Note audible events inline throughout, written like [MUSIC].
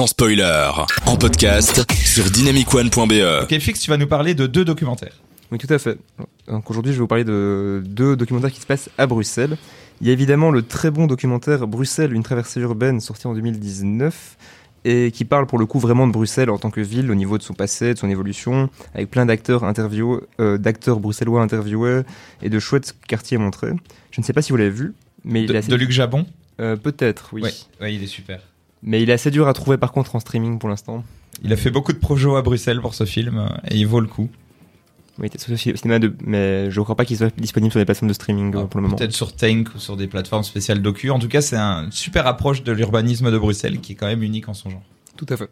sans spoiler, en podcast sur dynamicone.be. Ok, Fix, tu vas nous parler de deux documentaires. Oui, tout à fait. Donc aujourd'hui, je vais vous parler de deux documentaires qui se passent à Bruxelles. Il y a évidemment le très bon documentaire Bruxelles, une traversée urbaine, sorti en 2019, et qui parle pour le coup vraiment de Bruxelles en tant que ville, au niveau de son passé, de son évolution, avec plein d'acteurs interviewés, euh, d'acteurs bruxellois interviewés et de chouettes quartiers montrés. Je ne sais pas si vous l'avez vu, mais il De, est assez... de Luc Jabon? Euh, Peut-être, oui. Ouais, ouais, il est super. Mais il est assez dur à trouver par contre en streaming pour l'instant. Il a fait beaucoup de projets à Bruxelles pour ce film et il vaut le coup. Oui, il était sur le cinéma de... mais je ne crois pas qu'il soit disponible sur les plateformes de streaming euh, pour le moment. Peut-être sur Tank ou sur des plateformes spéciales docu. En tout cas, c'est une super approche de l'urbanisme de Bruxelles qui est quand même unique en son genre. Tout à fait.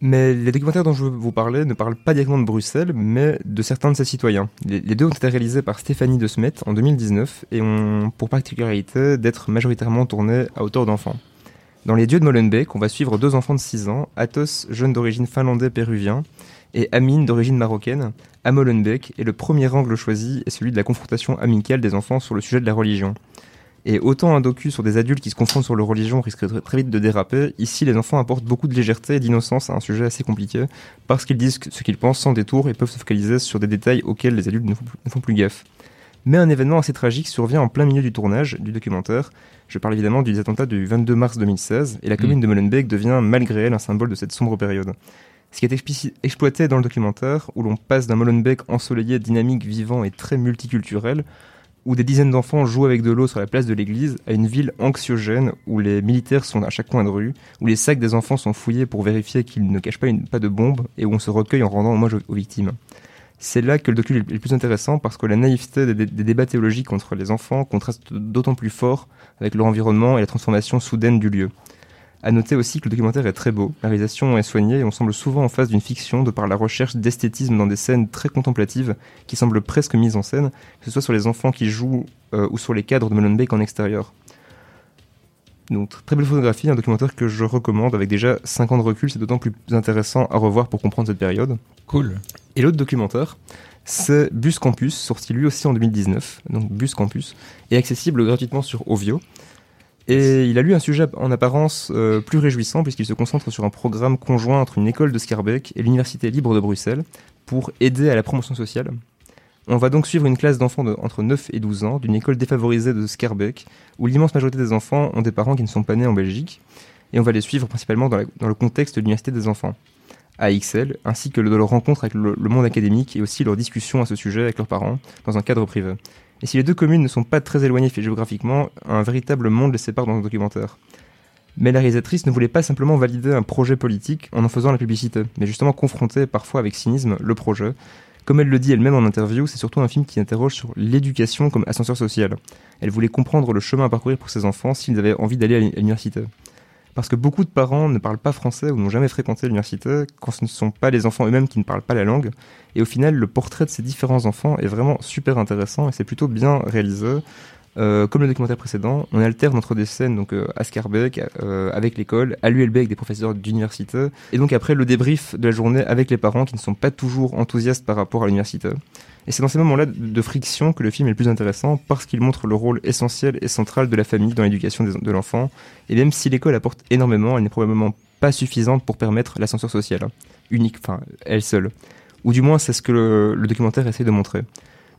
Mais les documentaires dont je veux vous parler ne parlent pas directement de Bruxelles, mais de certains de ses citoyens. Les, les deux ont été réalisés par Stéphanie De Smet en 2019 et ont pour particularité d'être majoritairement tournés à hauteur d'enfants. Dans les dieux de Molenbeek, on va suivre deux enfants de 6 ans, Athos, jeune d'origine finlandais-péruvien, et Amine, d'origine marocaine, à Molenbeek, et le premier angle choisi est celui de la confrontation amicale des enfants sur le sujet de la religion. Et autant un docu sur des adultes qui se confrontent sur leur religion risque très, vite de déraper, ici les enfants apportent beaucoup de légèreté et d'innocence à un sujet assez compliqué, parce qu'ils disent ce qu'ils pensent sans détour et peuvent se focaliser sur des détails auxquels les adultes ne font plus gaffe. Mais un événement assez tragique survient en plein milieu du tournage du documentaire. Je parle évidemment des attentats du 22 mars 2016, et la commune de Molenbeek devient malgré elle un symbole de cette sombre période. Ce qui est exploité dans le documentaire, où l'on passe d'un Molenbeek ensoleillé, dynamique, vivant et très multiculturel, où des dizaines d'enfants jouent avec de l'eau sur la place de l'église, à une ville anxiogène où les militaires sont à chaque coin de rue, où les sacs des enfants sont fouillés pour vérifier qu'ils ne cachent pas, une, pas de bombe, et où on se recueille en rendant hommage aux, aux victimes. C'est là que le docu est le plus intéressant parce que la naïveté des, débats théologiques entre les enfants contraste d'autant plus fort avec leur environnement et la transformation soudaine du lieu. À noter aussi que le documentaire est très beau, la réalisation est soignée et on semble souvent en face d'une fiction de par la recherche d'esthétisme dans des scènes très contemplatives qui semblent presque mises en scène, que ce soit sur les enfants qui jouent euh, ou sur les cadres de Molenbeek en extérieur. Donc très belle photographie, un documentaire que je recommande avec déjà 5 ans de recul, c'est d'autant plus intéressant à revoir pour comprendre cette période. Cool. Et l'autre documentaire, c'est Bus Campus, sorti lui aussi en 2019, donc Bus Campus, et accessible gratuitement sur Ovio. Et il a lu un sujet en apparence euh, plus réjouissant puisqu'il se concentre sur un programme conjoint entre une école de Scarbeck et l'Université libre de Bruxelles pour aider à la promotion sociale. On va donc suivre une classe d'enfants de, entre 9 et 12 ans d'une école défavorisée de Scarbeck où l'immense majorité des enfants ont des parents qui ne sont pas nés en Belgique et on va les suivre principalement dans, le contexte de l'Université des enfants. AXL, ainsi que de leur rencontre avec le, monde académique et aussi leur discussion à ce sujet avec leurs parents dans un cadre privé. Et si les deux communes ne sont pas très éloignées géographiquement, un véritable monde les sépare dans le documentaire. Mais la réalisatrice ne voulait pas simplement valider un projet politique en en faisant la publicité, mais justement confronter parfois avec cynisme le projet. Comme elle le dit elle-même en interview, c'est surtout un film qui interroge sur l'éducation comme ascenseur social. Elle voulait comprendre le chemin à parcourir pour ses enfants s'ils avaient envie d'aller à l'université. Parce que beaucoup de parents ne parlent pas français ou n'ont jamais fréquenté l'université quand ce ne sont pas les enfants eux-mêmes qui ne parlent pas la langue. Et au final, le portrait de ces différents enfants est vraiment super intéressant et c'est plutôt bien réalisé. Euh, comme le documentaire précédent, on alterne entre des scènes donc euh, à Scarbeck, euh, avec l'école, à l'ULB avec des professeurs d'université, et donc après le débrief de la journée avec les parents qui ne sont pas toujours enthousiastes par rapport à l'université. Et c'est dans ces moments-là de, friction que le film est le plus intéressant parce qu'il montre le rôle essentiel et central de la famille dans l'éducation de l'enfant. Et même si l'école apporte énormément, elle n'est probablement pas suffisante pour permettre l'ascenseur social, unique, enfin elle seule. Ou du moins c'est ce que le, le documentaire essaie de montrer.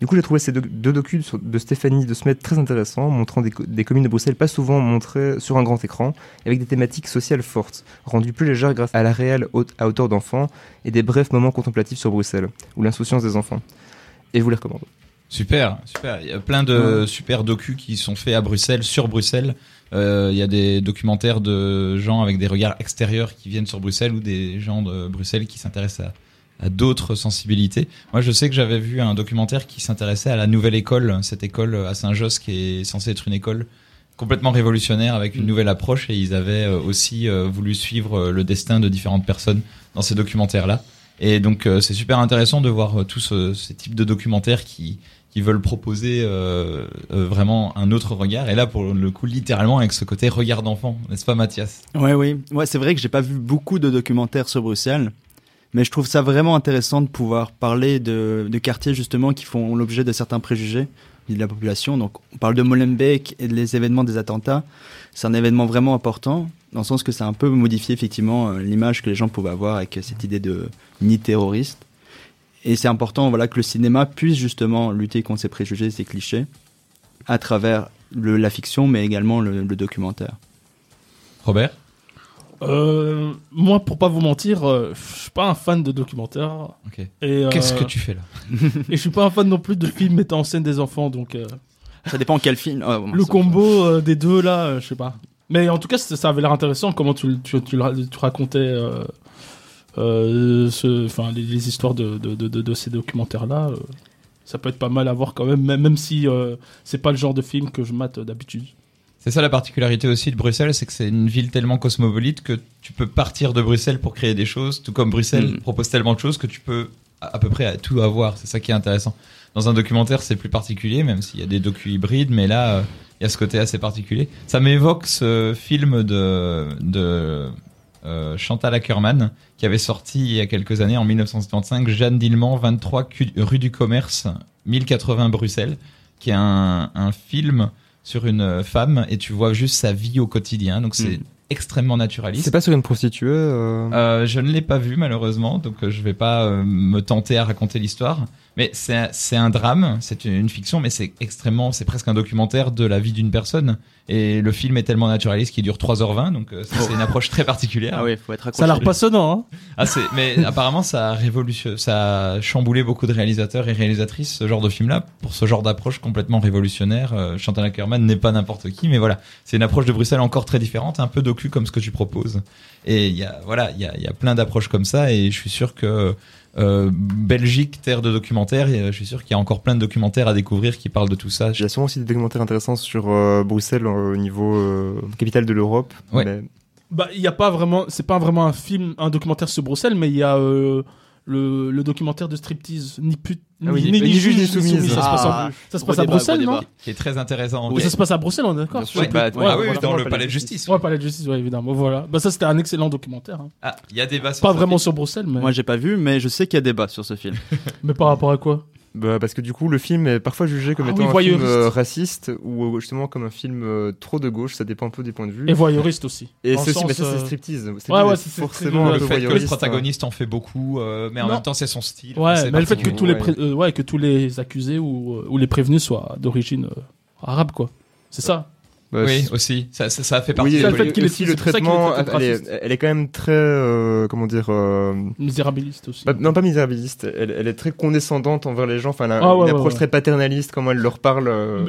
Du coup, j'ai trouvé ces deux, deux docus de Stéphanie de Smet très intéressants, montrant des, des communes de Bruxelles pas souvent montrées sur un grand écran, avec des thématiques sociales fortes, rendues plus légères grâce à la réelle haute- à hauteur d'enfants et des brefs moments contemplatifs sur Bruxelles, ou l'insouciance des enfants. Et je vous les recommande. Super, super. Il y a plein de super docus qui sont faits à Bruxelles, sur Bruxelles. Euh, il y a des documentaires de gens avec des regards extérieurs qui viennent sur Bruxelles ou des gens de Bruxelles qui s'intéressent à, à d'autres sensibilités. Moi, je sais que j'avais vu un documentaire qui s'intéressait à la nouvelle école, cette école à Saint-Josse qui est censée être une école complètement révolutionnaire avec une nouvelle approche et ils avaient euh, aussi euh, voulu suivre euh, le destin de différentes personnes dans ces documentaires-là. Et donc c'est super intéressant de voir tous ce- ces types de documentaires qui, qui veulent proposer euh, euh, vraiment un autre regard. Et là, pour le coup, littéralement avec ce côté regard d'enfant, n'est-ce pas Mathias? Ouais, oui. Ouais, c'est vrai que j'ai pas vu beaucoup de documentaires sur Bruxelles, mais je trouve ça vraiment intéressant de pouvoir parler de, quartiers justement qui font l'objet de certains préjugés. de la population. Donc, on parle de Molenbeek et des événements des attentats. C'est un événement vraiment important, dans le sens que ça a un peu modifié effectivement euh, l'image que les gens pouvaient avoir avec cette idée de ni terroriste. Et c'est important voilà, que le cinéma puisse justement lutter contre ces préjugés, ces clichés, à travers la fiction, mais également le, le documentaire. Robert? Euh, moi, pour pas vous mentir, euh, je suis pas un fan de documentaires. Ok. Et, euh, Qu'est-ce que tu fais là [LAUGHS] Et je suis pas un fan non plus de films mettant en scène des enfants, donc euh, Ça dépend quel film. Bon, le ça- combo euh, des deux là, euh, je sais pas. Mais en tout cas, ça ça avait l'air intéressant comment tu, tu, tu, le- tu racontais euh, euh, ce, enfin, les, les histoires de, de, de, de- de ces documentaires là. ça peut être pas mal à voir quand même, même, même si euh, c'est pas le genre de film que je mate euh, d'habitude. C'est ça la particularité aussi de Bruxelles, c'est que c'est une ville tellement cosmopolite que tu peux partir de Bruxelles pour créer des choses, tout comme Bruxelles Mm. propose tellement de choses que tu peux à, à peu près tout avoir. C'est ça qui est intéressant. Dans un documentaire, c'est plus particulier, même s'il y a des docus hybrides, mais là, euh, il y a ce côté assez particulier. Ça m'évoque ce film de, de euh, Chantal Ackerman qui avait sorti il y a quelques années, en 1975, Jeanne Dillman, 23 cu- rue du Commerce, 1080 Bruxelles, qui est un, un film sur une femme et tu vois juste sa vie au quotidien. Donc c'est Mm. Extrêmement naturaliste. C'est pas sur une prostituée euh, Euh, je ne l'ai pas vu malheureusement, donc euh, je vais pas euh, me tenter à raconter l'histoire. Mais c'est c'est un drame, c'est une, une fiction, mais c'est extrêmement, c'est presque un documentaire de la vie d'une personne. Et le film est tellement naturaliste qu'il dure 3h20, donc euh, c'est une approche très particulière. Ah oui, faut être Ça a l'air accroché. passionnant, hein Ah, c'est, mais [LAUGHS] apparemment, ça a révolution, ça a chamboulé beaucoup de réalisateurs et réalisatrices, ce genre de film-là, pour ce genre d'approche complètement révolutionnaire. Euh, Chantal Ackerman n'est pas n'importe qui, mais voilà. C'est une approche de Bruxelles encore très différente, un peu docu comme ce que tu proposes. Et il y a, voilà, il y a, il y a plein d'approches comme ça, et je suis sûr que, euh, Belgique, terre de documentaires, et euh, je suis sûr qu'il y a encore plein de documentaires à découvrir qui parlent de tout ça. Il y a souvent aussi des documentaires intéressants sur euh, Bruxelles euh, au niveau euh, capitale de l'Europe. Ouais. mais- Bah, il y a pas vraiment, c'est pas vraiment un film, un documentaire sur Bruxelles, mais il y a euh, le, le documentaire de striptease, ni pute, Ah oui, ni juge ni soumise. Ça se passe, Ah, à, ça se passe à Bruxelles, non. Qui est très intéressant. Oui, Ça se passe à Bruxelles, on est d'accord. Ouais. Bah, Ouais, ah oui, voilà, dans le le palais de justice. Ouais, palais de justice, ouais, évidemment. Voilà. Bah, ça, c'était un excellent documentaire. hein. Ah, il y a débat sur Pas ce vraiment film. sur Bruxelles, mais, Moi, j'ai pas vu, mais je sais qu'il y a débat sur ce film. [LAUGHS] mais par rapport à quoi? Bah, parce que du coup, le film est parfois jugé comme Ah étant oui, un film voyeuriste. euh, raciste ou euh, justement comme un film euh, trop de gauche. Ça dépend un peu des points de vue. Et voyeuriste aussi. Et c'est le aussi, mais ça c'est striptease. C'est ouais, ouais, c'est- c'est forcément le fait que le hein. protagoniste en fait beaucoup, euh, mais en Non. même temps c'est son style. Ouais, mais le fait que tous les, ouais. euh, que tous les accusés ou, ou les prévenus soient d'origine euh, arabe, quoi. C'est ça. Bah, Oui, aussi. Ça, ça, ça fait partie Oui, le fait qu'il est- aussi le ça est traitement, elle est, raciste. elle est quand même très, euh, comment dire, euh, Misérabiliste aussi. Bah, non, pas misérabiliste. Elle, elle est très condescendante envers les gens. Enfin, elle a Ah, une ouais, approche ouais. très paternaliste, comment elle leur parle. euh.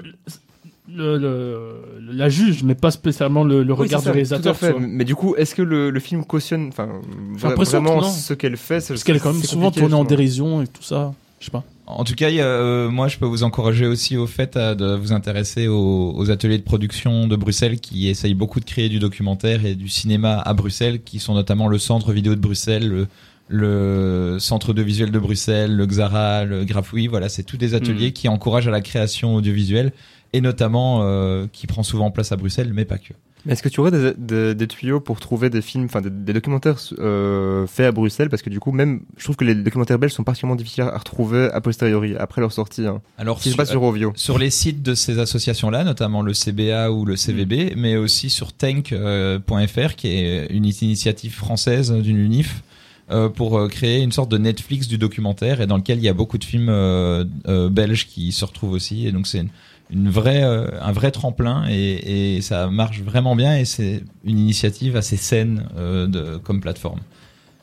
Le, le- la juge, mais pas spécialement le, le Oui, regard c'est du ça, tout réalisateur. à fait. Mais du coup, est-ce que le, le film cautionne, enfin, vraiment ce qu'elle fait c'est- Parce qu'elle est quand même souvent tournée en dérision et tout ça. Je sais pas. En tout cas, euh, moi, je peux vous encourager aussi au fait à, de vous intéresser aux, aux ateliers de production de Bruxelles qui essayent beaucoup de créer du documentaire et du cinéma à Bruxelles, qui sont notamment le Centre Vidéo de Bruxelles, le, le Centre Audiovisuel de Bruxelles, le Xara, le Grafoui. Voilà, c'est tous des ateliers Mhm. qui encouragent à la création audiovisuelle et notamment euh, qui prend souvent place à Bruxelles, mais pas que. Est-ce que tu aurais des, des, des tuyaux pour trouver des films, enfin des, des documentaires euh, faits à Bruxelles? Parce que du coup, même, je trouve que les documentaires belges sont particulièrement difficiles à retrouver a posteriori, après leur sortie. Hein. Alors, Si c'est pas sur Ovio. sur les sites de ces associations-là, notamment le CBA ou le CVB, mais aussi sur tank.fr, qui est une initiative française d'une UNIF, euh, pour euh, créer une sorte de Netflix du documentaire et dans lequel il y a beaucoup de films euh, euh, belges qui se retrouvent aussi. Et donc c'est une, une vraie, un vrai tremplin et, et ça marche vraiment bien et c'est une initiative assez saine de, comme plateforme.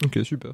Ok, super.